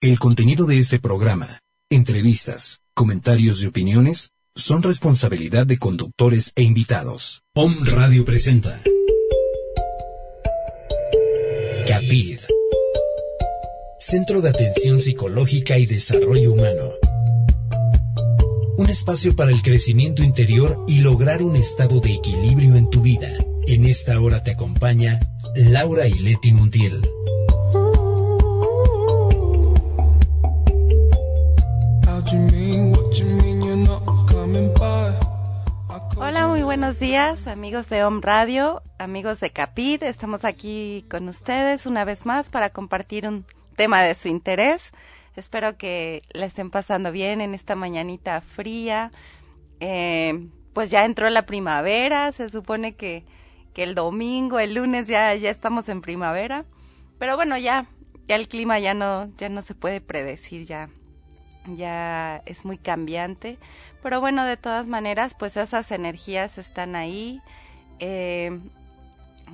El contenido de este programa, entrevistas, comentarios y opiniones son responsabilidad de conductores e invitados. Om Radio presenta CAPID Centro de Atención Psicológica y Desarrollo Humano. Un espacio para el crecimiento interior y lograr un estado de equilibrio en tu vida. En esta hora te acompaña Laura y Leti Montiel. Buenos días, amigos de Home Radio, amigos de Capit. Estamos aquí con ustedes una vez más para compartir un tema de su interés. Espero que la estén pasando bien en esta mañanita fría. Eh, pues ya entró la primavera, se supone que, que el domingo, el lunes ya, ya estamos en primavera. Pero bueno, ya, ya el clima ya no, ya no se puede predecir, ya, ya es muy cambiante. Pero bueno, de todas maneras, pues esas energías están ahí. Eh,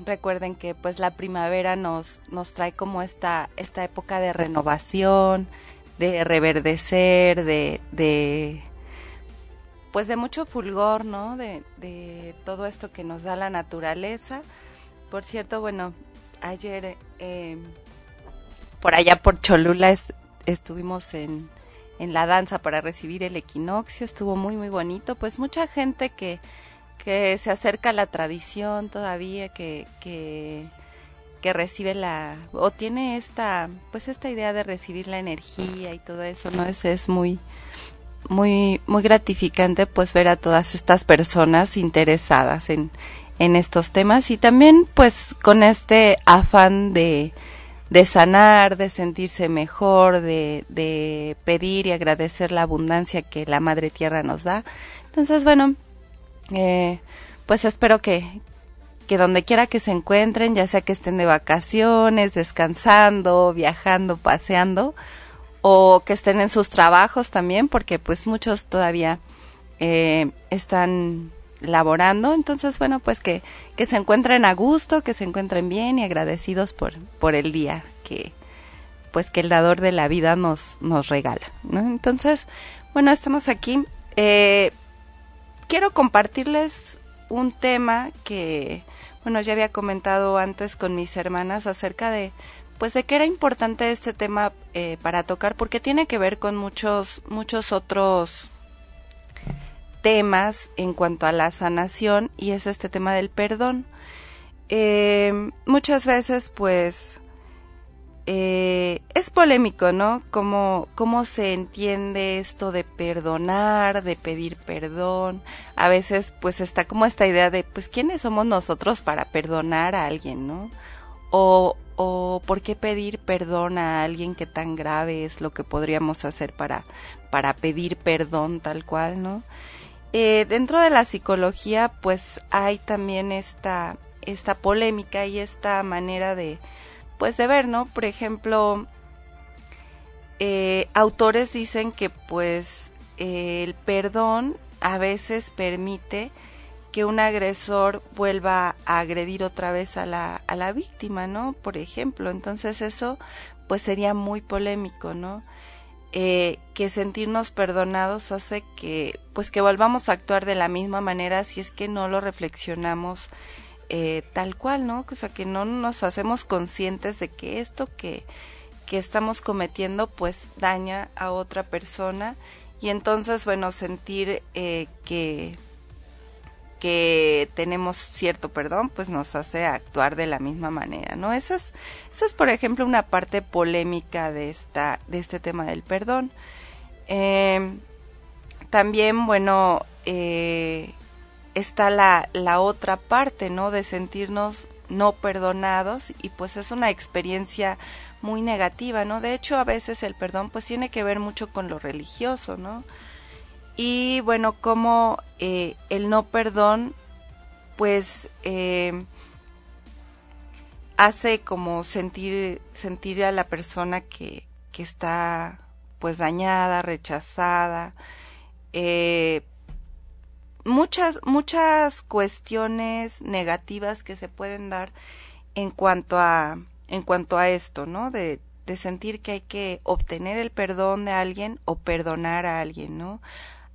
recuerden que pues la primavera nos, nos trae como esta, esta época de renovación, de reverdecer, de, de pues de mucho fulgor, ¿no? De, de todo esto que nos da la naturaleza. Por cierto, bueno, ayer eh, por allá por Cholula estuvimos en, en la danza para recibir el equinoccio, estuvo muy muy bonito, pues mucha gente que, que se acerca a la tradición todavía, que, que, recibe la, o tiene esta, pues esta idea de recibir la energía y todo eso, ¿no? Es, es muy, muy, muy gratificante pues ver a todas estas personas interesadas en, en estos temas y también pues con este afán de, de sanar, de sentirse mejor, de, de pedir y agradecer la abundancia que la Madre Tierra nos da. Entonces, bueno, eh, pues espero que, que donde quiera que se encuentren, ya sea que estén de vacaciones, descansando, viajando, paseando, o que estén en sus trabajos también, porque pues muchos todavía eh, están laborando, entonces bueno, pues que, que se encuentren a gusto, que se encuentren bien y agradecidos por, por el día que pues que el dador de la vida nos, nos regala, ¿no? Entonces, bueno, estamos aquí. Eh, quiero compartirles un tema que, bueno, ya había comentado antes con mis hermanas acerca de, pues de que era importante este tema eh, para tocar porque tiene que ver con muchos, muchos otros temas en cuanto a la sanación y es este tema del perdón. Eh, muchas veces pues eh, es polémico, ¿no? Cómo, cómo se entiende esto de perdonar, de pedir perdón. A veces pues está como esta idea de pues quiénes somos nosotros para perdonar a alguien, ¿no? O, o por qué pedir perdón a alguien que tan grave es lo que podríamos hacer para, para pedir perdón tal cual, ¿no? Eh, dentro de la psicología, pues hay también esta, esta polémica y esta manera de, pues de ver, ¿no? Por ejemplo, eh, autores dicen que pues el perdón a veces permite que un agresor vuelva a agredir otra vez a la, a la víctima, ¿no? Por ejemplo, entonces eso pues sería muy polémico, ¿no? Eh, que sentirnos perdonados hace que pues que volvamos a actuar de la misma manera si es que no lo reflexionamos eh, tal cual, ¿no? O sea, que no nos hacemos conscientes de que esto que, que estamos cometiendo pues daña a otra persona y entonces, bueno, sentir eh, que que tenemos cierto perdón, pues nos hace actuar de la misma manera, ¿no? Esa es, esa es por ejemplo, una parte polémica de, esta, de este tema del perdón. Eh, también, bueno, eh, está la, la otra parte, ¿no? De sentirnos no perdonados y pues es una experiencia muy negativa, ¿no? De hecho, a veces el perdón pues tiene que ver mucho con lo religioso, ¿no? Y bueno, como eh, el no perdón, pues eh, hace como sentir, sentir a la persona que, que está pues dañada, rechazada, eh, muchas, muchas cuestiones negativas que se pueden dar en cuanto a, en cuanto a esto, ¿no? De, de sentir que hay que obtener el perdón de alguien o perdonar a alguien, ¿no?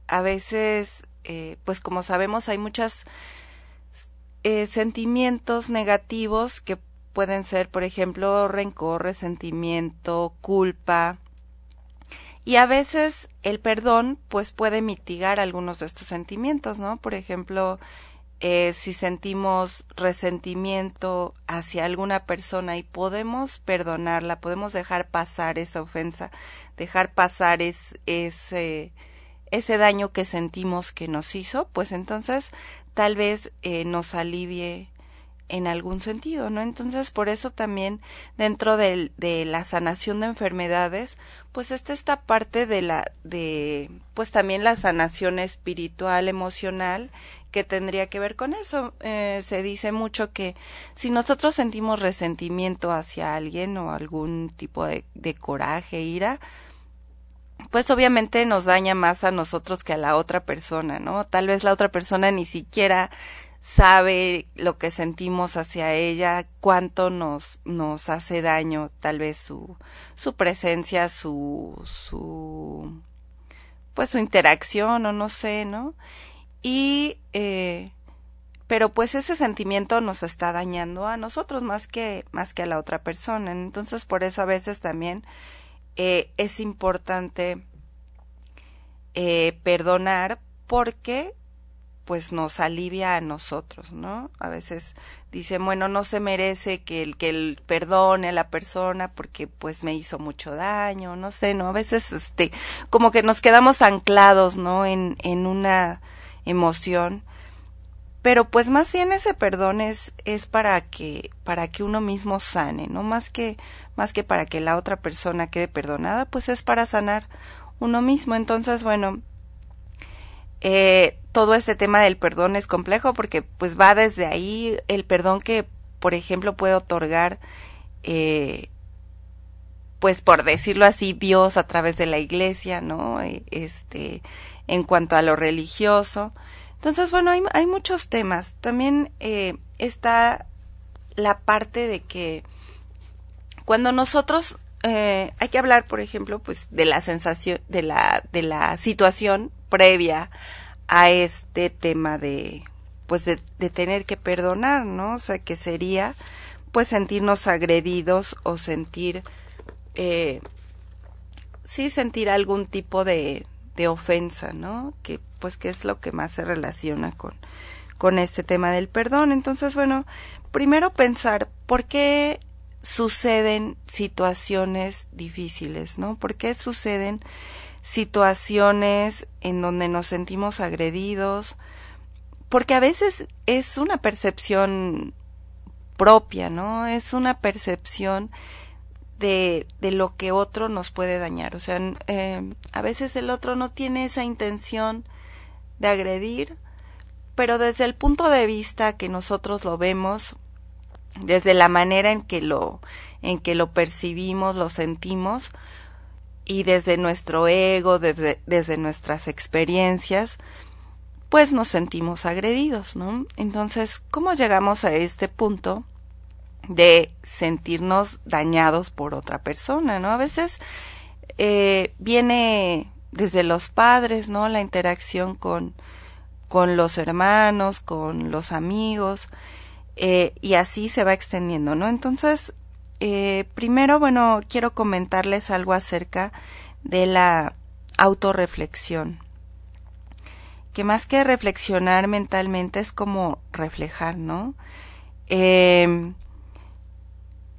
A veces, eh, pues como sabemos, hay muchos eh, sentimientos negativos que pueden ser, por ejemplo, rencor, resentimiento, culpa. Y a veces el perdón, pues puede mitigar algunos de estos sentimientos, ¿no? Por ejemplo, eh, si sentimos resentimiento hacia alguna persona y podemos perdonarla, podemos dejar pasar esa ofensa, dejar pasar es, ese, ese daño que sentimos que nos hizo, pues entonces tal vez eh, nos alivie en algún sentido, ¿no? Entonces, por eso también dentro de, de la sanación de enfermedades, pues esta esta parte de la, de, pues también la sanación espiritual, emocional, que tendría que ver con eso. Eh, se dice mucho que si nosotros sentimos resentimiento hacia alguien o algún tipo de, de coraje, ira, pues obviamente nos daña más a nosotros que a la otra persona, ¿no? Tal vez la otra persona ni siquiera sabe lo que sentimos hacia ella, cuánto nos, nos hace daño, tal vez su, su presencia, su, su, pues su interacción o no sé, ¿no? Y, eh, pero pues ese sentimiento nos está dañando a nosotros más que, más que a la otra persona. Entonces por eso a veces también eh, es importante eh, perdonar porque pues nos alivia a nosotros, ¿no? A veces dicen, bueno, no se merece que el que el perdone a la persona porque pues me hizo mucho daño, no sé, ¿no? A veces este como que nos quedamos anclados, ¿no? En en una emoción. Pero pues más bien ese perdón es es para que para que uno mismo sane, no más que más que para que la otra persona quede perdonada, pues es para sanar uno mismo. Entonces, bueno, eh, todo este tema del perdón es complejo porque pues va desde ahí el perdón que, por ejemplo, puede otorgar, eh, pues por decirlo así, Dios a través de la iglesia, ¿no? Eh, este, en cuanto a lo religioso. Entonces, bueno, hay, hay muchos temas. También eh, está la parte de que cuando nosotros eh, hay que hablar, por ejemplo, pues de la sensación, de la, de la situación previa a este tema de, pues de, tener que perdonar, ¿no? O sea, que sería, pues sentirnos agredidos o sentir, eh, sí, sentir algún tipo de, de ofensa, ¿no? Que, pues, que es lo que más se relaciona con, con este tema del perdón. Entonces, bueno, primero pensar, ¿por qué suceden situaciones difíciles, ¿no? ¿Por qué suceden situaciones en donde nos sentimos agredidos? Porque a veces es una percepción propia, ¿no? Es una percepción de, de lo que otro nos puede dañar. O sea, eh, a veces el otro no tiene esa intención de agredir, pero desde el punto de vista que nosotros lo vemos, desde la manera en que lo en que lo percibimos, lo sentimos y desde nuestro ego, desde, desde nuestras experiencias, pues nos sentimos agredidos, ¿no? Entonces, ¿cómo llegamos a este punto de sentirnos dañados por otra persona, ¿no? A veces eh, viene desde los padres, ¿no? La interacción con, con los hermanos, con los amigos, eh, y así se va extendiendo, ¿no? Entonces, eh, primero, bueno, quiero comentarles algo acerca de la autorreflexión, que más que reflexionar mentalmente es como reflejar, ¿no? Eh,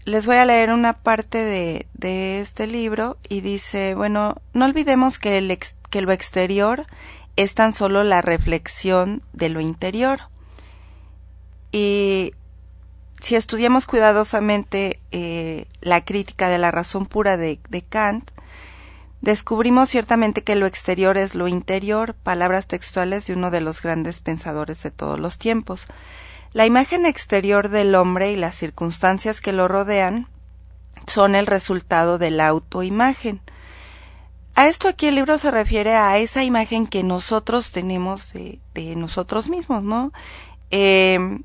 les voy a leer una parte de, de, este libro y dice, bueno, no olvidemos que, el que lo exterior es tan solo la reflexión de lo interior. Y si estudiamos cuidadosamente eh, la crítica de la razón pura de, de, Kant, descubrimos ciertamente que lo exterior es lo interior, palabras textuales de uno de los grandes pensadores de todos los tiempos. La imagen exterior del hombre y las circunstancias que lo rodean son el resultado de la autoimagen. A esto aquí el libro se refiere a esa imagen que nosotros tenemos de, de nosotros mismos, ¿no? Eh,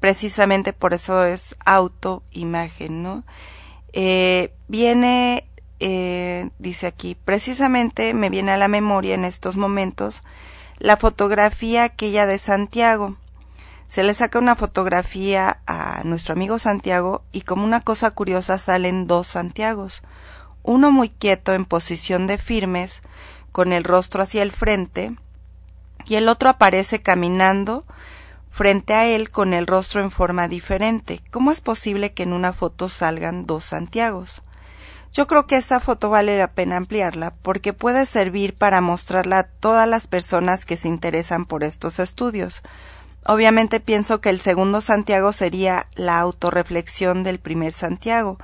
precisamente por eso es autoimagen, ¿no? Eh, viene, eh, dice aquí, precisamente me viene a la memoria en estos momentos la fotografía aquella de Santiago. Se le saca una fotografía a nuestro amigo Santiago y como una cosa curiosa salen dos Santiagos, uno muy quieto en posición de firmes, con el rostro hacia el frente, y el otro aparece caminando frente a él con el rostro en forma diferente. ¿Cómo es posible que en una foto salgan dos Santiagos? Yo creo que esta foto vale la pena ampliarla porque puede servir para mostrarla a todas las personas que se interesan por estos estudios. Obviamente pienso que el segundo Santiago sería la autorreflexión del primer Santiago.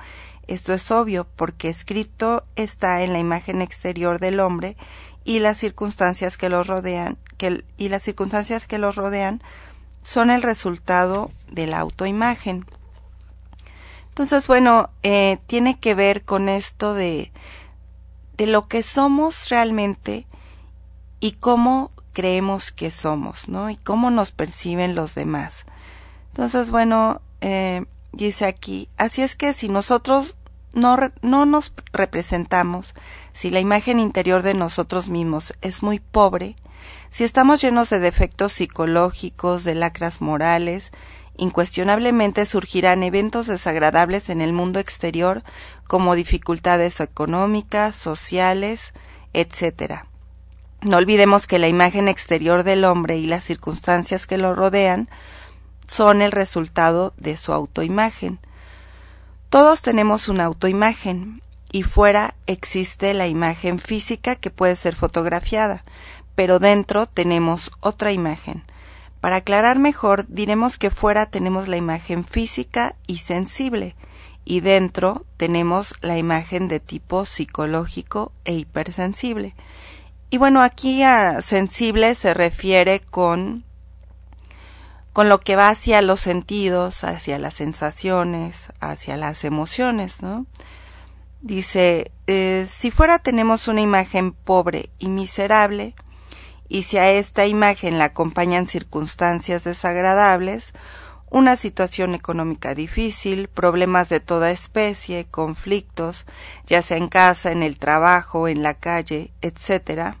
Esto es obvio porque escrito está en la imagen exterior del hombre y las circunstancias que los rodean y las circunstancias que los rodean son el resultado de la autoimagen. Entonces, bueno, eh, tiene que ver con esto de, de lo que somos realmente y cómo creemos que somos, ¿no? Y cómo nos perciben los demás. Entonces, bueno, eh, dice aquí, así es que si nosotros no, no nos representamos, si la imagen interior de nosotros mismos es muy pobre, si estamos llenos de defectos psicológicos, de lacras morales, incuestionablemente surgirán eventos desagradables en el mundo exterior como dificultades económicas, sociales, etc. No olvidemos que la imagen exterior del hombre y las circunstancias que lo rodean son el resultado de su autoimagen. Todos tenemos una autoimagen y fuera existe la imagen física que puede ser fotografiada, pero dentro tenemos otra imagen. Para aclarar mejor, diremos que fuera tenemos la imagen física y sensible, y dentro tenemos la imagen de tipo psicológico e hipersensible. Y bueno, aquí a sensible se refiere con con lo que va hacia los sentidos, hacia las sensaciones, hacia las emociones, ¿no? Dice, eh, si fuera tenemos una imagen pobre y miserable, y si a esta imagen la acompañan circunstancias desagradables, una situación económica difícil, problemas de toda especie, conflictos, ya sea en casa, en el trabajo, en la calle, etc.,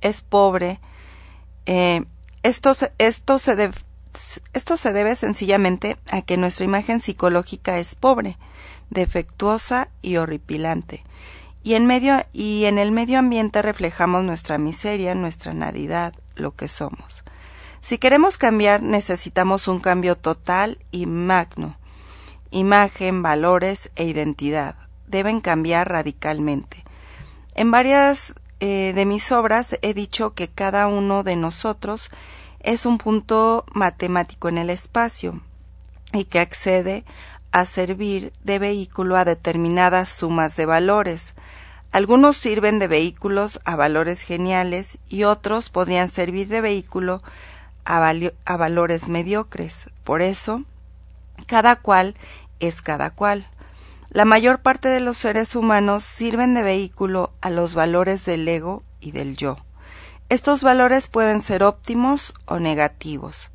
es pobre. Eh, esto, esto, se esto se debe sencillamente a que nuestra imagen psicológica es pobre, defectuosa y horripilante, y en, medio, y en el medio ambiente reflejamos nuestra miseria, nuestra nadidad, lo que somos. Si queremos cambiar, necesitamos un cambio total y magno. Imagen, valores e identidad deben cambiar radicalmente. En varias eh, de mis obras he dicho que cada uno de nosotros es un punto matemático en el espacio y que accede a servir de vehículo a determinadas sumas de valores, algunos sirven de vehículos a valores geniales y otros podrían servir de vehículo a, a valores mediocres. Por eso, cada cual es cada cual. La mayor parte de los seres humanos sirven de vehículo a los valores del ego y del yo. Estos valores pueden ser óptimos o negativos.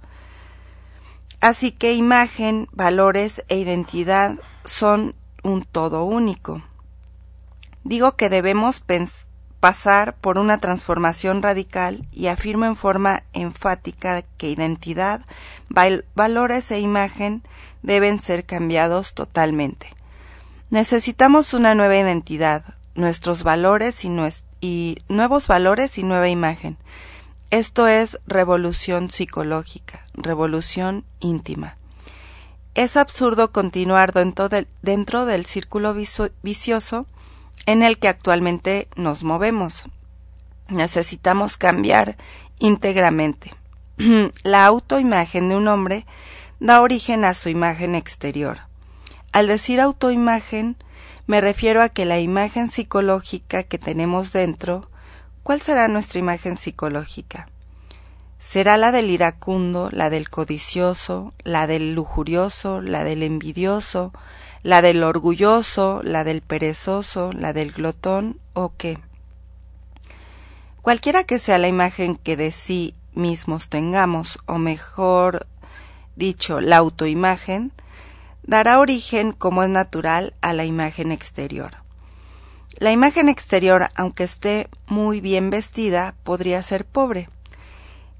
Así que imagen, valores e identidad son un todo único. Digo que debemos pasar por una transformación radical y afirmo en forma enfática que identidad, valores e imagen deben ser cambiados totalmente. Necesitamos una nueva identidad, nuestros valores y, y nuevos valores y nueva imagen. Esto es revolución psicológica, revolución íntima. Es absurdo continuar dentro dentro del círculo vicioso en el que actualmente nos movemos. Necesitamos cambiar íntegramente. La autoimagen de un hombre da origen a su imagen exterior. Al decir autoimagen, me refiero a que la imagen psicológica que tenemos dentro, ¿cuál será nuestra imagen psicológica? ¿Será la del iracundo, la del codicioso, la del lujurioso, la del envidioso, la del orgulloso, la del perezoso, la del glotón o qué. Cualquiera que sea la imagen que de sí mismos tengamos, o mejor dicho, la autoimagen, dará origen, como es natural, a la imagen exterior. La imagen exterior, aunque esté muy bien vestida, podría ser pobre.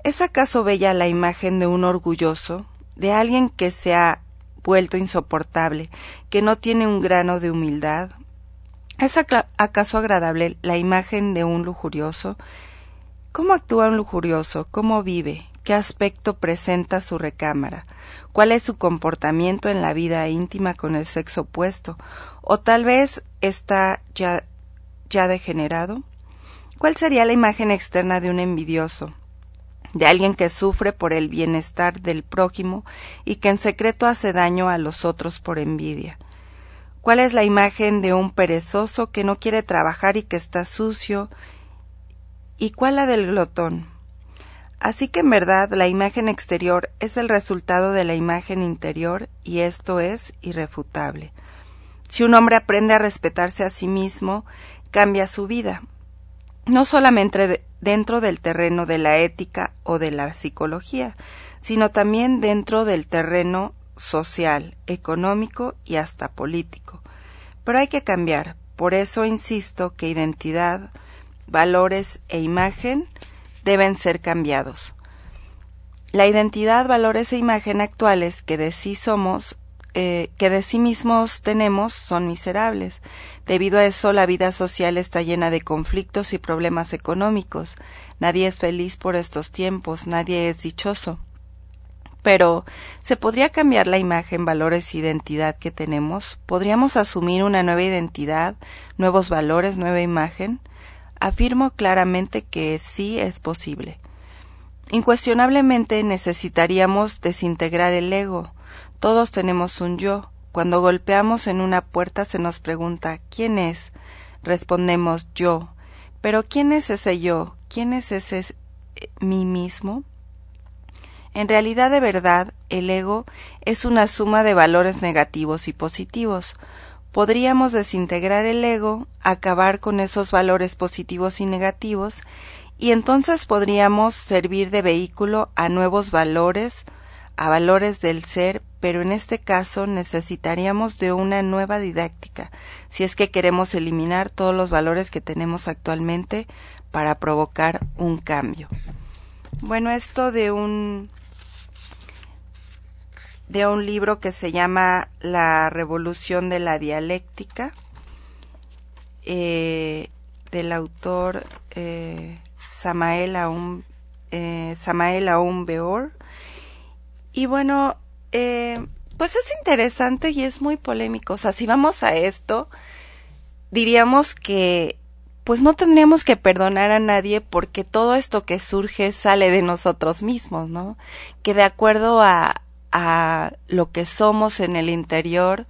¿Es acaso bella la imagen de un orgulloso, de alguien que se ha vuelto insoportable, que no tiene un grano de humildad? ¿Es acaso agradable la imagen de un lujurioso? ¿Cómo actúa un lujurioso? ¿Cómo vive? ¿Qué aspecto presenta su recámara? ¿Cuál es su comportamiento en la vida íntima con el sexo opuesto? ¿O tal vez está ya, ya degenerado? ¿Cuál sería la imagen externa de un envidioso? De alguien que sufre por el bienestar del prójimo y que en secreto hace daño a los otros por envidia. ¿Cuál es la imagen de un perezoso que no quiere trabajar y que está sucio? ¿Y cuál la del glotón? Así que en verdad la imagen exterior es el resultado de la imagen interior y esto es irrefutable. Si un hombre aprende a respetarse a sí mismo, cambia su vida, no solamente dentro del terreno de la ética o de la psicología, sino también dentro del terreno social, económico y hasta político. Pero hay que cambiar, por eso insisto que identidad, valores e imagen deben ser cambiados. La identidad, valores e imagen actuales que de sí somos eh, que de sí mismos tenemos son miserables. Debido a eso, la vida social está llena de conflictos y problemas económicos. Nadie es feliz por estos tiempos, nadie es dichoso. Pero, ¿se podría cambiar la imagen, valores e identidad que tenemos? ¿Podríamos asumir una nueva identidad, nuevos valores, nueva imagen? Afirmo claramente que sí es posible. Incuestionablemente necesitaríamos desintegrar el ego, todos tenemos un yo. Cuando golpeamos en una puerta se nos pregunta ¿quién es? Respondemos yo. Pero ¿quién es ese yo? ¿Quién es ese eh, mí mismo? En realidad de verdad, el ego es una suma de valores negativos y positivos. Podríamos desintegrar el ego, acabar con esos valores positivos y negativos, y entonces podríamos servir de vehículo a nuevos valores, a valores del ser pero en este caso necesitaríamos de una nueva didáctica, si es que queremos eliminar todos los valores que tenemos actualmente para provocar un cambio. Bueno, esto de un de un libro que se llama La revolución de la dialéctica, eh, del autor eh, Samael Aum, eh, Samael Aum Beor. Y bueno, eh, pues es interesante y es muy polémico. O sea, si vamos a esto, diríamos que pues no tendríamos que perdonar a nadie porque todo esto que surge sale de nosotros mismos, ¿no? Que de acuerdo a, a lo que somos en el interior,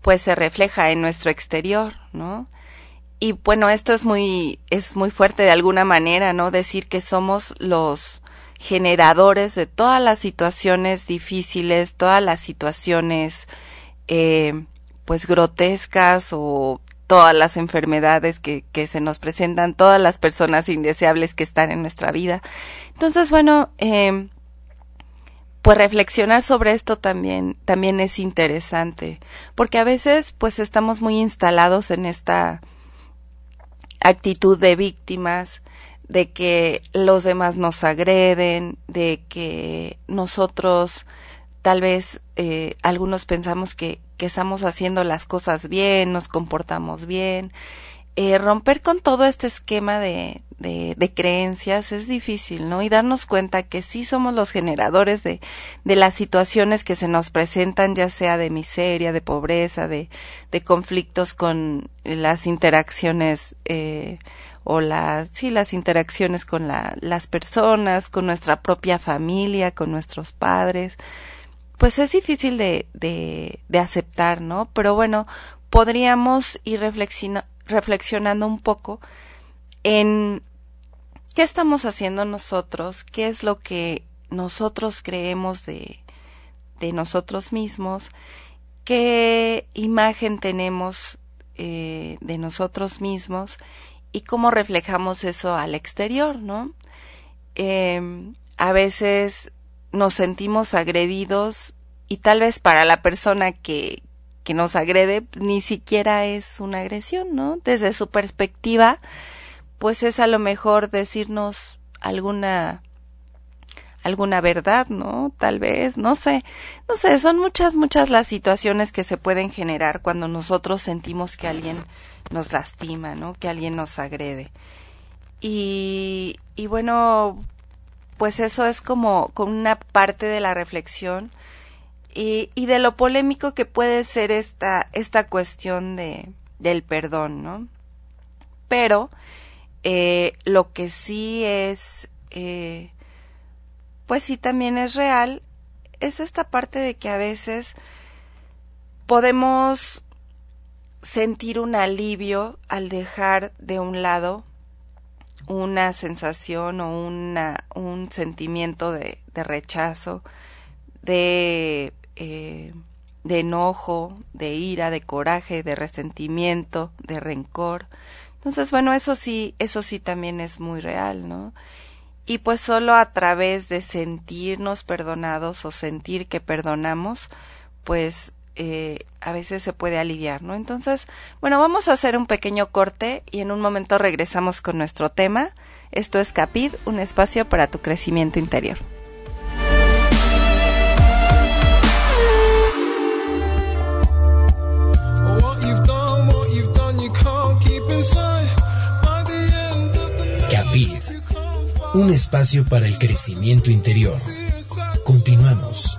pues se refleja en nuestro exterior, ¿no? Y bueno, esto es muy, es muy fuerte de alguna manera, ¿no? Decir que somos los, generadores de todas las situaciones difíciles, todas las situaciones eh, pues grotescas o todas las enfermedades que, se nos presentan, todas las personas indeseables que están en nuestra vida. Entonces, bueno, eh, pues reflexionar sobre esto también, también es interesante, porque a veces pues estamos muy instalados en esta actitud de víctimas, de que los demás nos agreden, de que nosotros tal vez eh, algunos pensamos que, que, estamos haciendo las cosas bien, nos comportamos bien. Eh, romper con todo este esquema de, de, de, creencias es difícil, ¿no? Y darnos cuenta que sí somos los generadores de, de las situaciones que se nos presentan, ya sea de miseria, de pobreza, de, de conflictos con las interacciones eh, o las, sí, las interacciones con la, las personas, con nuestra propia familia, con nuestros padres, pues es difícil de, de, aceptar, ¿no? Pero bueno, podríamos ir reflexionando un poco en qué estamos haciendo nosotros, qué es lo que nosotros creemos de, de nosotros mismos, qué imagen tenemos eh, de nosotros mismos y cómo reflejamos eso al exterior, ¿no? Eh, a veces nos sentimos agredidos y tal vez para la persona que, que nos agrede ni siquiera es una agresión, ¿no? Desde su perspectiva, pues es a lo mejor decirnos alguna alguna verdad, ¿no? Tal vez, no sé, no sé, son muchas, muchas las situaciones que se pueden generar cuando nosotros sentimos que alguien nos lastima, ¿no? Que alguien nos agrede. Y, y bueno, pues eso es como con una parte de la reflexión y, y de lo polémico que puede ser esta, esta cuestión de, del perdón, ¿no? Pero eh, lo que sí es, eh, pues sí también es real, es esta parte de que a veces podemos sentir un alivio al dejar de un lado una sensación o una, un sentimiento de, rechazo, de, eh, de enojo, de ira, de coraje, de resentimiento, de rencor. Entonces, bueno, eso sí, eso sí también es muy real, ¿no? Y pues solo a través de sentirnos perdonados o sentir que perdonamos, pues eh, a veces se puede aliviar, ¿no? Entonces, bueno, vamos a hacer un pequeño corte y en un momento regresamos con nuestro tema. Esto es Capid, un espacio para tu crecimiento interior. Un espacio para el crecimiento interior. Continuamos.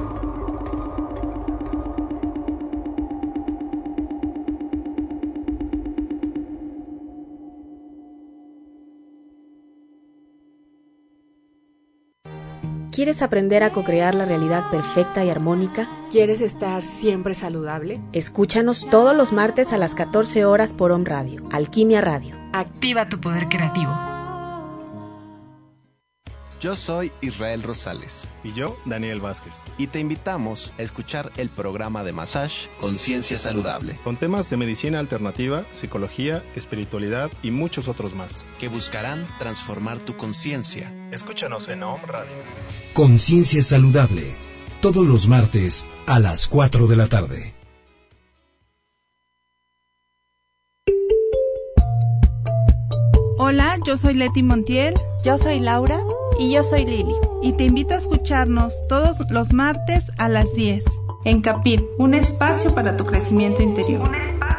¿Quieres aprender a co-crear la realidad perfecta y armónica? ¿Quieres estar siempre saludable? Escúchanos todos los martes a las 14 horas por Om Radio, Alquimia Radio. Activa tu poder creativo. Yo soy Israel Rosales. Y yo, Daniel Vázquez. Y te invitamos a escuchar el programa de Massage Conciencia Saludable. Con temas de medicina alternativa, psicología, espiritualidad y muchos otros más. Que buscarán transformar tu conciencia. Escúchanos en Om Radio. Conciencia Saludable. Todos los martes a las 4 de la tarde. Hola, yo soy Leti Montiel. Yo soy Laura. Y yo soy Lili. Y te invito a escucharnos todos los martes a las 10 en Capit, un espacio para tu crecimiento interior. Un espacio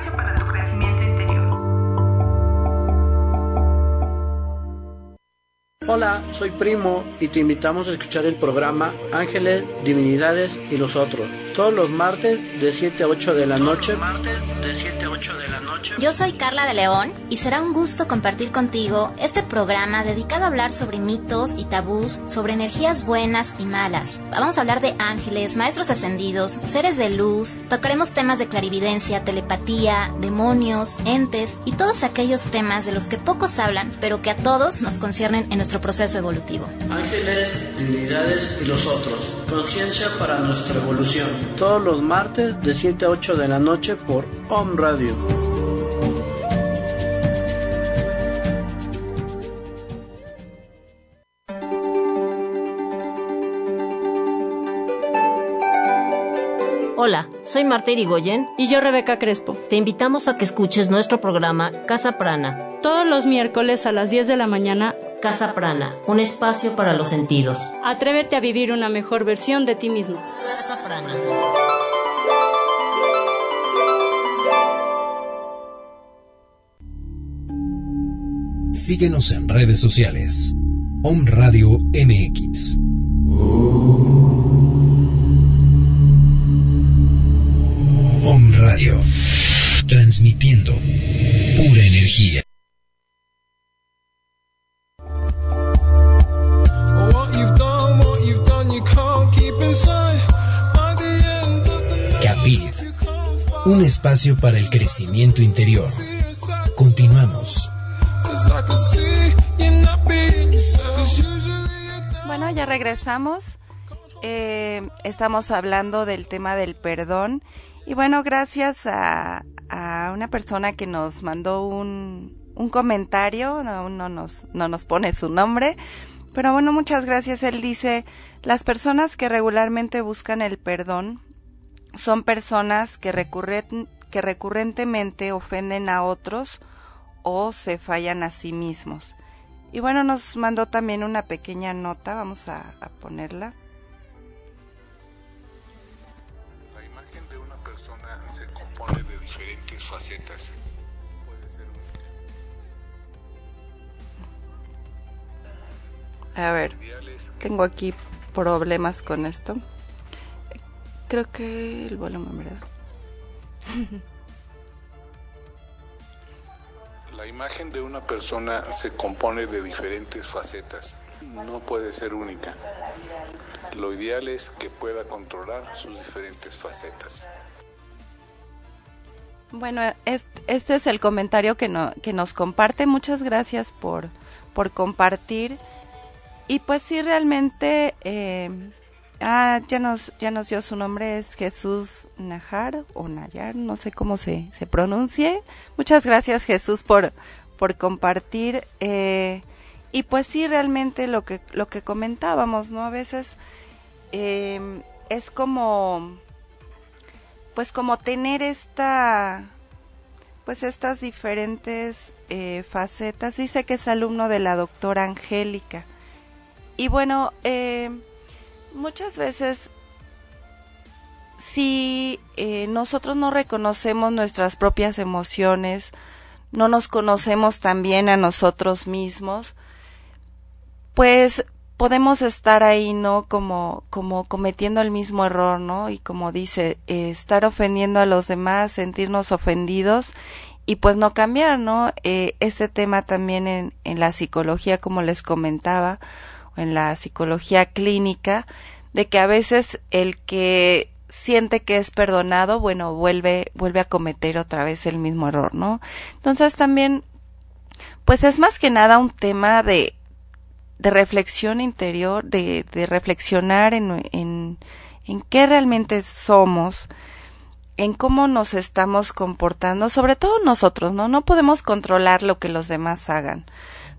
Hola, soy Primo y te invitamos a escuchar el programa Ángeles, Divinidades y los otros. Todos los martes de 7 a 8 de la noche. martes de 7 a 8 de la noche. Yo soy Carla de León y será un gusto compartir contigo este programa dedicado a hablar sobre mitos y tabús, sobre energías buenas y malas. Vamos a hablar de ángeles, maestros ascendidos, seres de luz, tocaremos temas de clarividencia, telepatía, demonios, entes y todos aquellos temas de los que pocos hablan, pero que a todos nos conciernen en nuestro proceso evolutivo. Ángeles, Divinidades y los otros. Conciencia para nuestra evolución. Todos los martes de 7 a 8 de la noche por Om Radio. Hola, soy Marta Irigoyen y yo Rebeca Crespo. Te invitamos a que escuches nuestro programa Casa Prana. Todos los miércoles a las 10 de la mañana Casa Prana, un espacio para los sentidos. Atrévete a vivir una mejor versión de ti mismo. Casa Prana. Síguenos en redes sociales. Om Radio MX. Om Radio. Transmitiendo pura energía. Un espacio para el crecimiento interior. Continuamos. Bueno, ya regresamos. Eh, estamos hablando del tema del perdón. Y bueno, gracias a, una persona que nos mandó un, un comentario, no, no, nos, no nos pone su nombre, pero bueno, muchas gracias. Él dice, las personas que regularmente buscan el perdón son personas que, recurren, que recurrentemente ofenden a otros o se fallan a sí mismos. Y bueno, nos mandó también una pequeña nota, vamos a, a ponerla. La imagen de una persona se compone de diferentes facetas. Puede ser única. A ver, tengo aquí problemas con esto. Creo que el volumen, ¿verdad? La imagen de una persona se compone de diferentes facetas. No puede ser única. Lo ideal es que pueda controlar sus diferentes facetas. Bueno, este, este es el comentario que, no, que nos comparte. Muchas gracias por, por compartir. Y pues sí, realmente, eh, ah, ya nos, ya nos dio su nombre, es Jesús Najar o Nayar, no sé cómo se, se pronuncie. Muchas gracias Jesús por, por compartir. Eh, y pues sí, realmente lo que, lo que comentábamos, ¿no? A veces eh, es como, pues como tener esta, pues estas diferentes eh, facetas. Dice que es alumno de la doctora Angélica. Y bueno, eh, muchas veces si eh, nosotros no reconocemos nuestras propias emociones, no nos conocemos también a nosotros mismos, pues podemos estar ahí, ¿no? Como, como cometiendo el mismo error, ¿no? Y como dice, eh, estar ofendiendo a los demás, sentirnos ofendidos y pues no cambiar, ¿no? Eh, este tema también en, en la psicología, como les comentaba, en la psicología clínica, de que a veces el que siente que es perdonado, bueno, vuelve, vuelve a cometer otra vez el mismo error, ¿no? Entonces también, pues es más que nada un tema de, de reflexión interior, de, reflexionar en, en, en qué realmente somos, en cómo nos estamos comportando, sobre todo nosotros, ¿no? No podemos controlar lo que los demás hagan.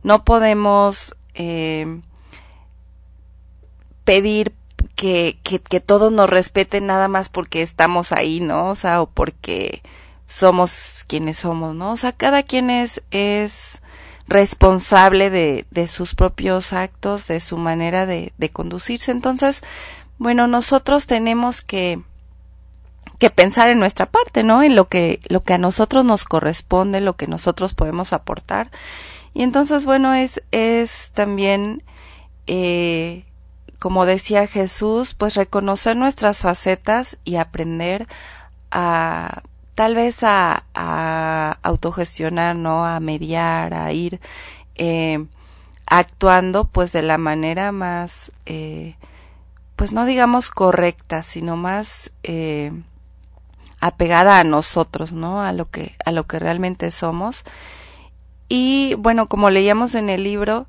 No podemos eh, pedir que, que, todos nos respeten nada más porque estamos ahí, ¿no? O sea, o porque somos quienes somos, ¿no? O sea, cada quien es, es responsable de, de sus propios actos, de su manera de, de conducirse. Entonces, bueno, nosotros tenemos que, que pensar en nuestra parte, ¿no? En lo que, lo que a nosotros nos corresponde, lo que nosotros podemos aportar. Y entonces, bueno, es, es también, eh, como decía Jesús, pues reconocer nuestras facetas y aprender a tal vez a, a autogestionar, ¿no? A mediar, a ir eh, actuando pues de la manera más, eh, pues no digamos correcta, sino más eh, apegada a nosotros, ¿no? A lo que, a lo que realmente somos. Y bueno, como leíamos en el libro,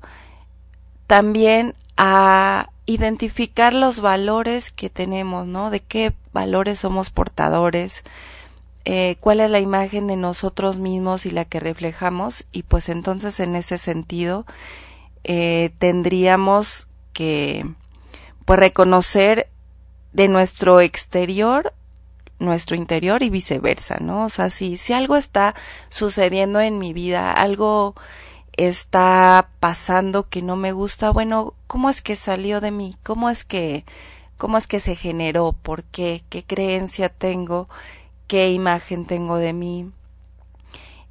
también a identificar los valores que tenemos, ¿no? De qué valores somos portadores, eh, cuál es la imagen de nosotros mismos y la que reflejamos, y pues entonces en ese sentido eh, tendríamos que pues reconocer de nuestro exterior nuestro interior y viceversa, ¿no? O sea, si, si algo está sucediendo en mi vida, algo está pasando que no me gusta, bueno, ¿cómo es que salió de mí? ¿Cómo es que, cómo es que se generó? ¿Por qué? ¿Qué creencia tengo? ¿Qué imagen tengo de mí?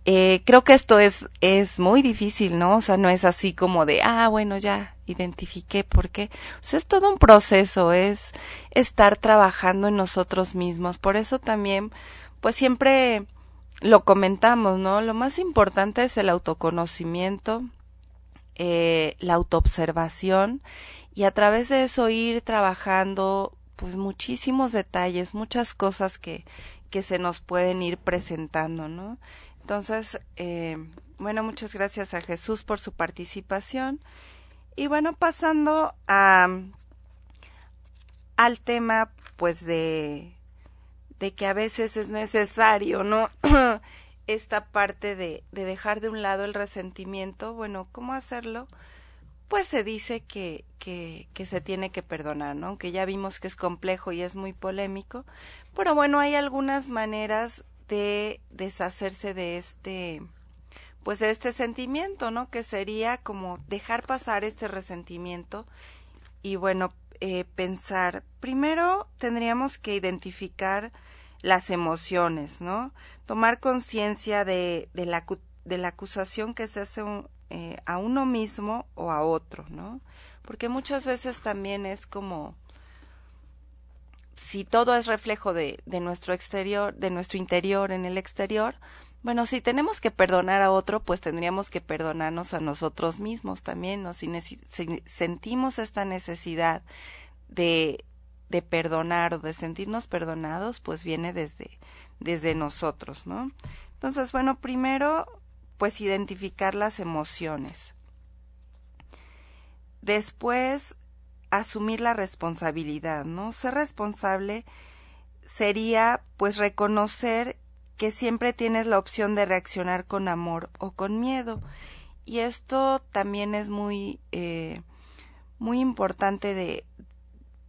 Eh, creo que esto es, es muy difícil, ¿no? O sea, no es así como de, ah, bueno, ya identifiqué por qué. O sea, es todo un proceso, es estar trabajando en nosotros mismos. Por eso también, pues siempre lo comentamos, ¿no? Lo más importante es el autoconocimiento, eh, la autoobservación y a través de eso ir trabajando pues muchísimos detalles, muchas cosas que, que se nos pueden ir presentando, ¿no? Entonces, eh, bueno, muchas gracias a Jesús por su participación. Y bueno, pasando a, al tema, pues, de, de que a veces es necesario, ¿no? Esta parte de, de dejar de un lado el resentimiento. Bueno, ¿cómo hacerlo? Pues se dice que, que, se tiene que perdonar, ¿no? Aunque ya vimos que es complejo y es muy polémico. Pero bueno, hay algunas maneras de deshacerse de este pues de este sentimiento, ¿no? Que sería como dejar pasar este resentimiento y bueno, eh, pensar, primero tendríamos que identificar las emociones, ¿no? Tomar conciencia de, de, la, de la acusación que se hace eh, a uno mismo o a otro, ¿no? Porque muchas veces también es como si todo es reflejo de, de nuestro exterior, de nuestro interior en el exterior, bueno, si tenemos que perdonar a otro, pues tendríamos que perdonarnos a nosotros mismos también, ¿no? Si, si sentimos esta necesidad de, de perdonar o de sentirnos perdonados, pues viene desde, desde nosotros, ¿no? Entonces, bueno, primero, pues identificar las emociones. Después, asumir la responsabilidad, ¿no? Ser responsable sería pues reconocer que siempre tienes la opción de reaccionar con amor o con miedo. Y esto también es muy, eh, muy importante de,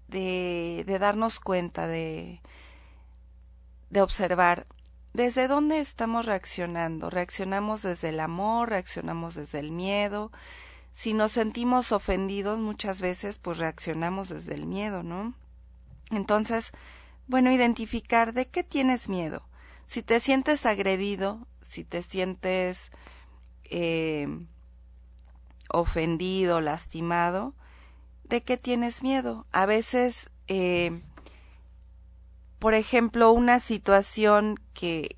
de, de, darnos cuenta, de, de observar desde dónde estamos reaccionando. Reaccionamos desde el amor, reaccionamos desde el miedo, si nos sentimos ofendidos muchas veces, pues reaccionamos desde el miedo, ¿no? Entonces, bueno, identificar de qué tienes miedo. Si te sientes agredido, si te sientes eh, ofendido, lastimado, ¿de qué tienes miedo? A veces, eh, por ejemplo, una situación que,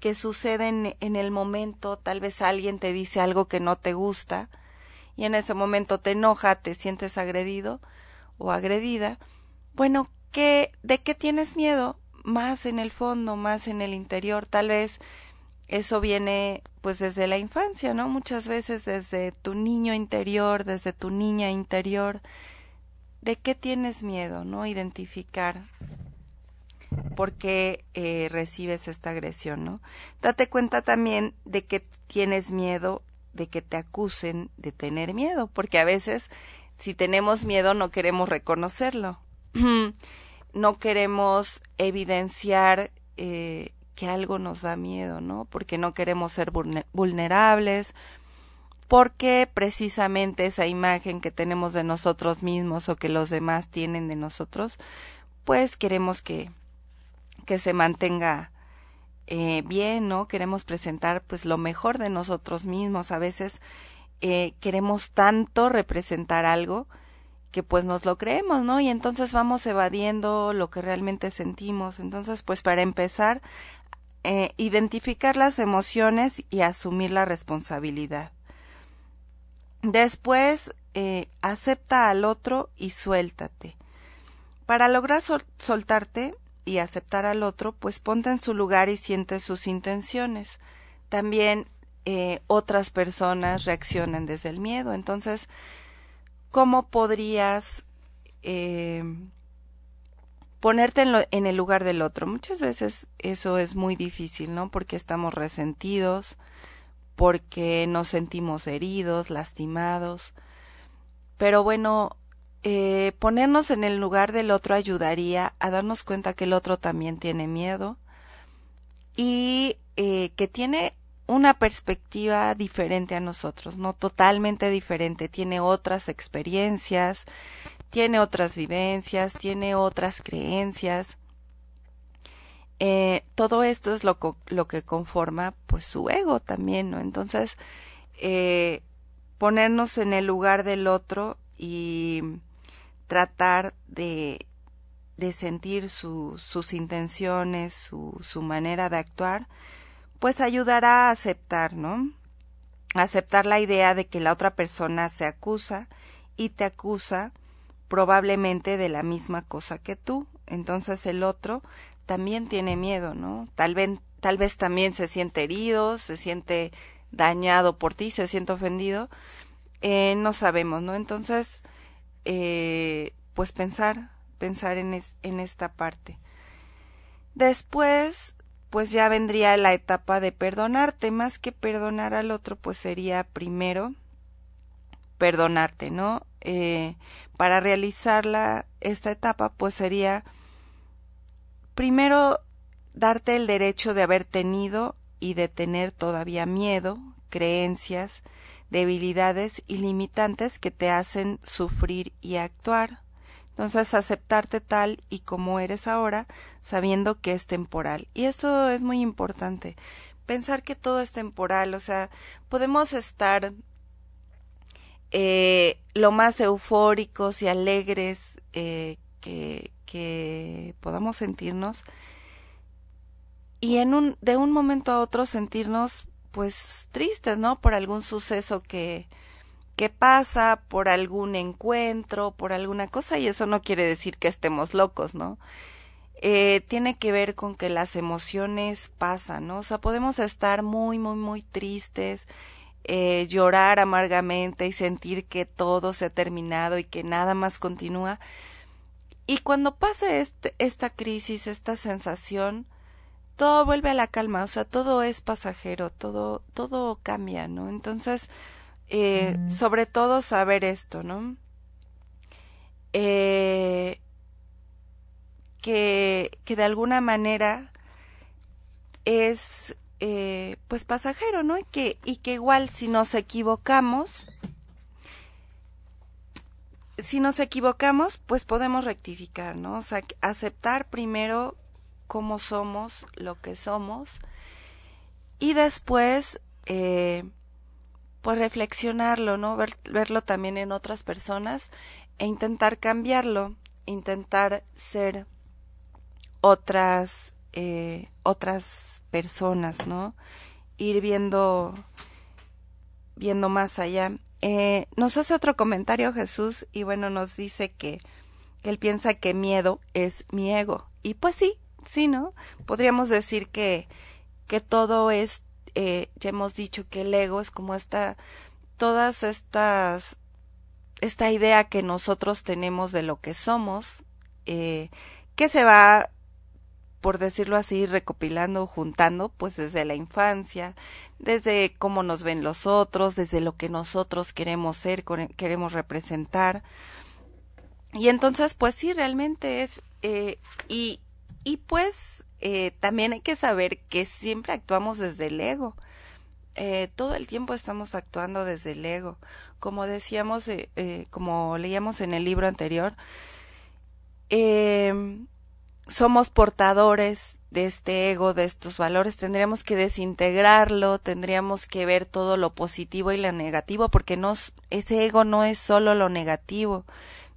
que sucede en, el momento, tal vez alguien te dice algo que no te gusta y en ese momento te enoja, te sientes agredido o agredida, bueno, ¿qué, ¿de qué tienes miedo? Más en el fondo, más en el interior, tal vez eso viene pues desde la infancia, ¿no? Muchas veces desde tu niño interior, desde tu niña interior. ¿De qué tienes miedo, no? Identificar por qué eh, recibes esta agresión, ¿no? Date cuenta también de que tienes miedo de que te acusen de tener miedo, porque a veces si tenemos miedo no queremos reconocerlo, no queremos evidenciar eh, que algo nos da miedo, ¿no? Porque no queremos ser vulnerables, porque precisamente esa imagen que tenemos de nosotros mismos o que los demás tienen de nosotros, pues queremos que que se mantenga eh, bien, ¿no? Queremos presentar pues lo mejor de nosotros mismos. A veces eh, queremos tanto representar algo que pues nos lo creemos, ¿no? Y entonces vamos evadiendo lo que realmente sentimos. Entonces, pues para empezar, eh, identificar las emociones y asumir la responsabilidad. Después, eh, acepta al otro y suéltate. Para lograr soltarte, y aceptar al otro, pues ponte en su lugar y siente sus intenciones. También eh, otras personas reaccionan desde el miedo. Entonces, ¿cómo podrías eh, ponerte en, el lugar del otro? Muchas veces eso es muy difícil, ¿no? Porque estamos resentidos, porque nos sentimos heridos, lastimados. Pero bueno, eh, ponernos en el lugar del otro ayudaría a darnos cuenta que el otro también tiene miedo y eh, que tiene una perspectiva diferente a nosotros, no totalmente diferente, tiene otras experiencias, tiene otras vivencias, tiene otras creencias. Eh, todo esto es lo, lo, que conforma pues su ego también, ¿no? Entonces, eh, ponernos en el lugar del otro y tratar de, de sentir su, sus intenciones, su, su manera de actuar, pues ayudará a aceptar, ¿no? aceptar la idea de que la otra persona se acusa y te acusa probablemente de la misma cosa que tú. Entonces el otro también tiene miedo, ¿no? Tal vez, tal vez también se siente herido, se siente dañado por ti, se siente ofendido. Eh, no sabemos, ¿no? Entonces, eh, pues pensar, pensar en, en esta parte. Después, pues ya vendría la etapa de perdonarte, más que perdonar al otro, pues sería primero perdonarte, ¿no? Eh, para realizarla, esta etapa, pues sería primero darte el derecho de haber tenido y de tener todavía miedo, creencias, debilidades y limitantes que te hacen sufrir y actuar. Entonces, aceptarte tal y como eres ahora, sabiendo que es temporal. Y esto es muy importante. Pensar que todo es temporal, o sea, podemos estar eh, lo más eufóricos y alegres eh, que, que podamos sentirnos y en un de un momento a otro sentirnos pues tristes, ¿no? Por algún suceso que, que pasa, por algún encuentro, por alguna cosa, y eso no quiere decir que estemos locos, ¿no? Eh, tiene que ver con que las emociones pasan, ¿no? O sea, podemos estar muy, muy, muy tristes, eh, llorar amargamente y sentir que todo se ha terminado y que nada más continúa. Y cuando pase este, esta crisis, esta sensación, todo vuelve a la calma, o sea, todo es pasajero, todo, todo cambia, ¿no? Entonces, eh, sobre todo saber esto, ¿no? Eh, que, que de alguna manera es eh, pues pasajero, ¿no? Y que, y que igual si nos equivocamos, si nos equivocamos, pues podemos rectificar, ¿no? O sea, aceptar primero cómo somos, lo que somos, y después, eh, pues reflexionarlo, ¿no? verlo también en otras personas e intentar cambiarlo, intentar ser otras, eh, otras personas, ¿no? Ir viendo, viendo más allá. Eh, nos hace otro comentario Jesús y bueno, nos dice que, que él piensa que miedo es mi ego. Y pues sí, sí, ¿no? Podríamos decir que, que todo es, eh, ya hemos dicho que el ego es como esta, todas estas, esta idea que nosotros tenemos de lo que somos, eh, que se va, por decirlo así, recopilando, juntando, pues desde la infancia, desde cómo nos ven los otros, desde lo que nosotros queremos ser, queremos representar. Y entonces, pues sí, realmente es, eh, y, y pues eh, también hay que saber que siempre actuamos desde el ego. Eh, todo el tiempo estamos actuando desde el ego. Como decíamos, eh, eh como leíamos en el libro anterior, eh, somos portadores de este ego, de estos valores. Tendríamos que desintegrarlo, tendríamos que ver todo lo positivo y lo negativo, porque no, ese ego no es solo lo negativo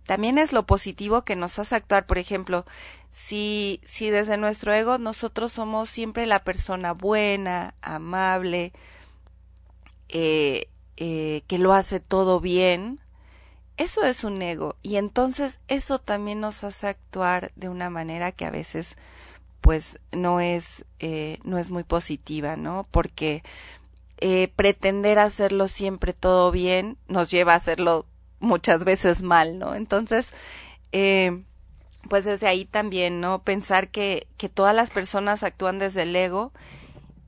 también es lo positivo que nos hace actuar. Por ejemplo, si, si desde nuestro ego nosotros somos siempre la persona buena, amable, eh, eh, que lo hace todo bien, eso es un ego. Y entonces eso también nos hace actuar de una manera que a veces pues no es, eh, no es muy positiva, ¿no? Porque eh, pretender hacerlo siempre todo bien nos lleva a hacerlo muchas veces mal, ¿no? Entonces, eh, pues desde ahí también, ¿no? Pensar que, que todas las personas actúan desde el ego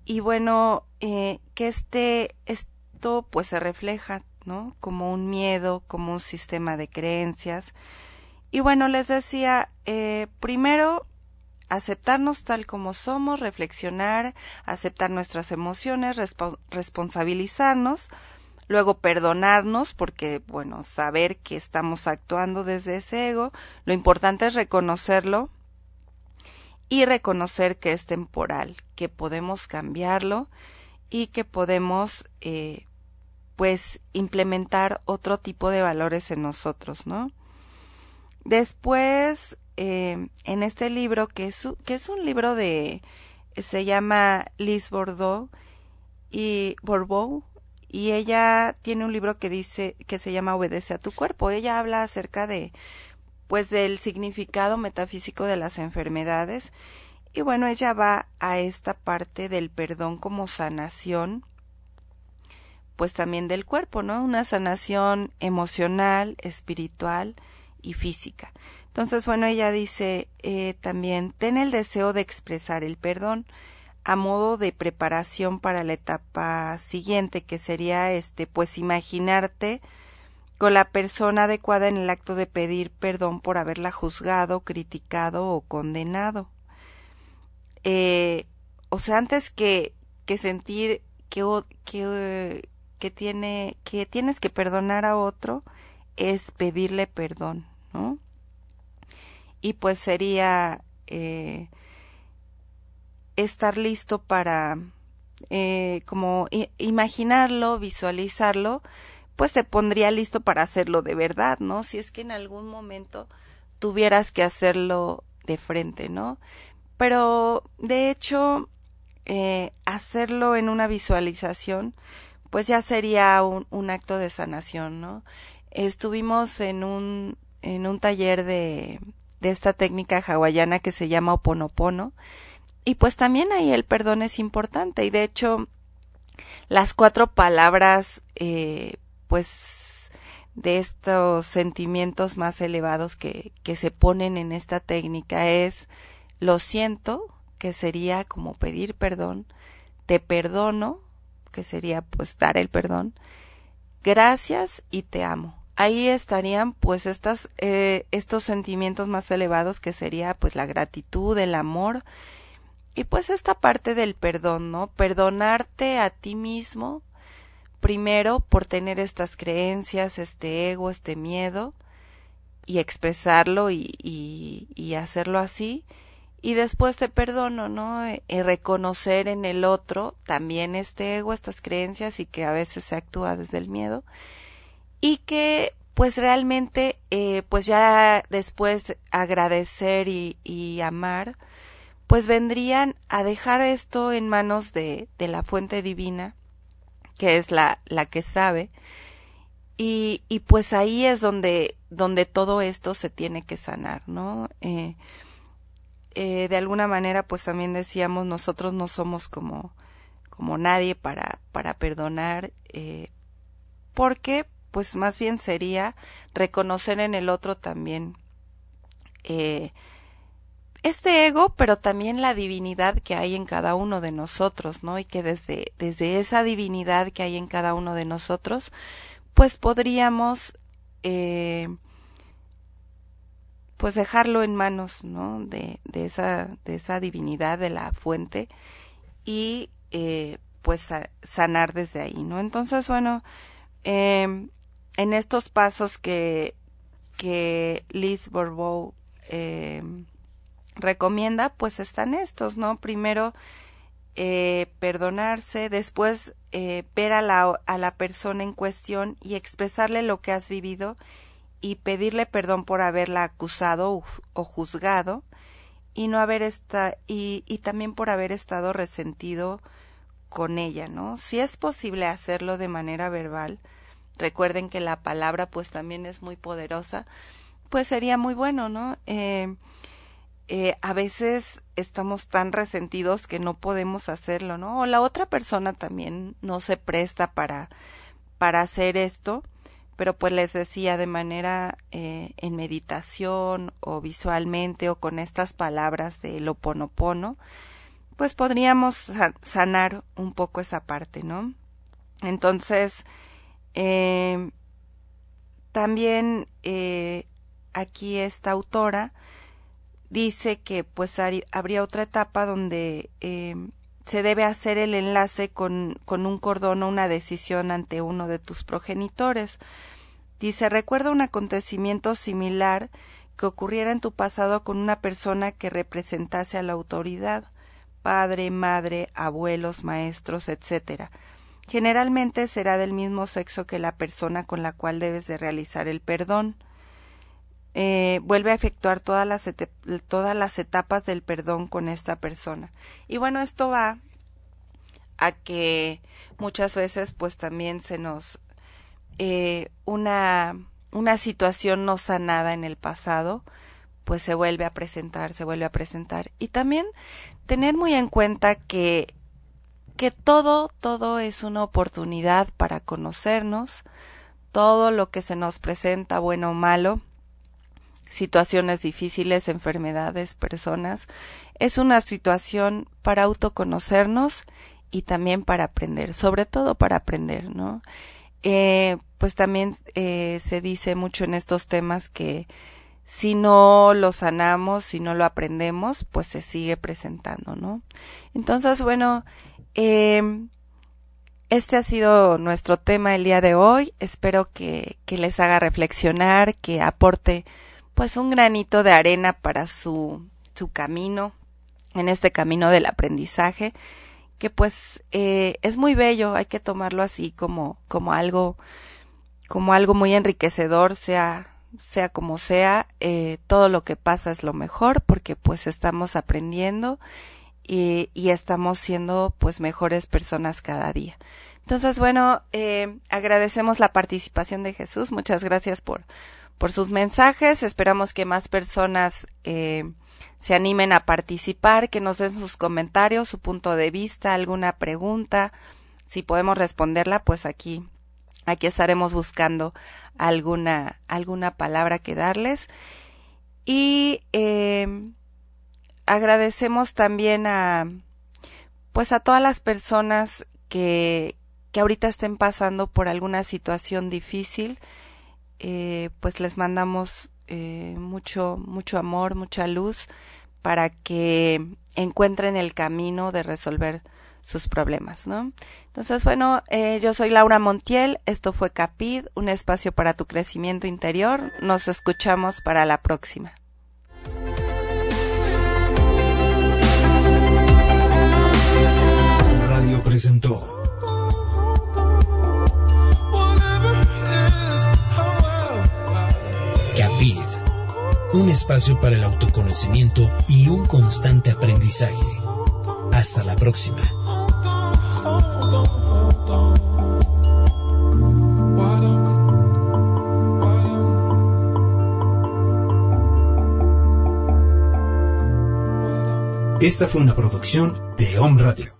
y bueno, eh, que este, esto pues se refleja, ¿no? Como un miedo, como un sistema de creencias. Y bueno, les decía, eh, primero aceptarnos tal como somos, reflexionar, aceptar nuestras emociones, responsabilizarnos, luego perdonarnos, porque, bueno, saber que estamos actuando desde ese ego, lo importante es reconocerlo y reconocer que es temporal, que podemos cambiarlo y que podemos, eh, pues, implementar otro tipo de valores en nosotros, ¿no? Después, eh, en este libro, que es, que es un libro de, se llama Liz Bordeaux y Bourbeau, y ella tiene un libro que dice, que se llama Obedece a tu cuerpo. Ella habla acerca de, pues, del significado metafísico de las enfermedades. Y bueno, ella va a esta parte del perdón como sanación, pues también del cuerpo, ¿no? Una sanación emocional, espiritual y física. Entonces, bueno, ella dice eh, también, ten el deseo de expresar el perdón a modo de preparación para la etapa siguiente, que sería este, pues imaginarte con la persona adecuada en el acto de pedir perdón por haberla juzgado, criticado o condenado. Eh, o sea, antes que, que sentir que, que, que, tiene, que tienes que perdonar a otro, es pedirle perdón, ¿no? y pues sería eh, estar listo para eh, como imaginarlo, visualizarlo, pues se pondría listo para hacerlo de verdad, ¿no? Si es que en algún momento tuvieras que hacerlo de frente, ¿no? Pero de hecho, eh, hacerlo en una visualización, pues ya sería un, acto de sanación, ¿no? Estuvimos en un, en un taller de, de esta técnica hawaiana que se llama oponopono. Y pues también ahí el perdón es importante y de hecho las cuatro palabras eh, pues de estos sentimientos más elevados que, que se ponen en esta técnica es lo siento, que sería como pedir perdón, te perdono, que sería pues dar el perdón, gracias y te amo ahí estarían pues estas, eh, estos sentimientos más elevados que sería pues la gratitud, el amor y pues esta parte del perdón, ¿no? Perdonarte a ti mismo primero por tener estas creencias, este ego, este miedo y expresarlo y, y, y hacerlo así y después te perdono, ¿no? Y reconocer en el otro también este ego, estas creencias y que a veces se actúa desde el miedo y que pues realmente eh, pues ya después agradecer y, y, amar pues vendrían a dejar esto en manos de, de la fuente divina que es la, la que sabe y, y pues ahí es donde donde todo esto se tiene que sanar no eh, eh, de alguna manera pues también decíamos nosotros no somos como como nadie para para perdonar eh, porque pues más bien sería reconocer en el otro también este ego, pero también la divinidad que hay en cada uno de nosotros, ¿no? Y que desde, desde esa divinidad que hay en cada uno de nosotros, pues podríamos, eh, pues dejarlo en manos, ¿no? De, de, esa, de esa divinidad, de la fuente, y eh, pues sanar desde ahí, ¿no? Entonces, bueno, eh, en estos pasos que, que Liz Bourbeau eh, recomienda, pues están estos, ¿no? Primero, eh, perdonarse, después eh, ver a la, a la persona en cuestión y expresarle lo que has vivido y pedirle perdón por haberla acusado o, juzgado y no haber esta, y, y también por haber estado resentido con ella, ¿no? Si es posible hacerlo de manera verbal, recuerden que la palabra pues también es muy poderosa, pues sería muy bueno, ¿no? Eh, eh, a veces estamos tan resentidos que no podemos hacerlo, ¿no? O la otra persona también no se presta para, para hacer esto, pero pues les decía de manera eh, en meditación o visualmente o con estas palabras de lo ponopono, pues podríamos sanar un poco esa parte, ¿no? Entonces, Eh, también aquí esta autora dice que pues habría otra etapa donde eh, se debe hacer el enlace con, con un cordón o una decisión ante uno de tus progenitores. Dice, recuerda un acontecimiento similar que ocurriera en tu pasado con una persona que representase a la autoridad, padre, madre, abuelos, maestros, etc. Generalmente será del mismo sexo que la persona con la cual debes de realizar el perdón. Eh, vuelve a efectuar todas las, todas las etapas del perdón con esta persona. Y bueno, esto va a que muchas veces pues también se nos eh, una, una situación no sanada en el pasado pues se vuelve a presentar, se vuelve a presentar. Y también tener muy en cuenta que, que todo, todo es una oportunidad para conocernos, todo lo que se nos presenta, bueno o malo, situaciones difíciles, enfermedades, personas, es una situación para autoconocernos y también para aprender, sobre todo para aprender, ¿no? Eh, pues también eh, se dice mucho en estos temas que si no lo sanamos, si no lo aprendemos, pues se sigue presentando, ¿no? Entonces, bueno, eh, este ha sido nuestro tema el día de hoy. Espero que, que les haga reflexionar, que aporte pues un granito de arena para su, su camino, en este camino del aprendizaje, que pues eh, es muy bello, hay que tomarlo así como, como algo, como algo muy enriquecedor, sea, sea como sea, eh, todo lo que pasa es lo mejor, porque pues estamos aprendiendo y, y estamos siendo pues mejores personas cada día. Entonces, bueno, eh, agradecemos la participación de Jesús. Muchas gracias por, por sus mensajes. Esperamos que más personas eh, se animen a participar, que nos den sus comentarios, su punto de vista, alguna pregunta. Si podemos responderla, pues aquí, aquí estaremos buscando alguna, alguna palabra que darles. Y eh, agradecemos también a, pues a todas las personas que, que ahorita estén pasando por alguna situación difícil eh, pues les mandamos eh, mucho, mucho amor, mucha luz para que encuentren el camino de resolver sus problemas, ¿no? Entonces, bueno, eh, yo soy Laura Montiel, esto fue Capid, un espacio para tu crecimiento interior. Nos escuchamos para la próxima. Radio presentó un espacio para el autoconocimiento y un constante aprendizaje. Hasta la próxima. Esta fue una producción de Home Radio.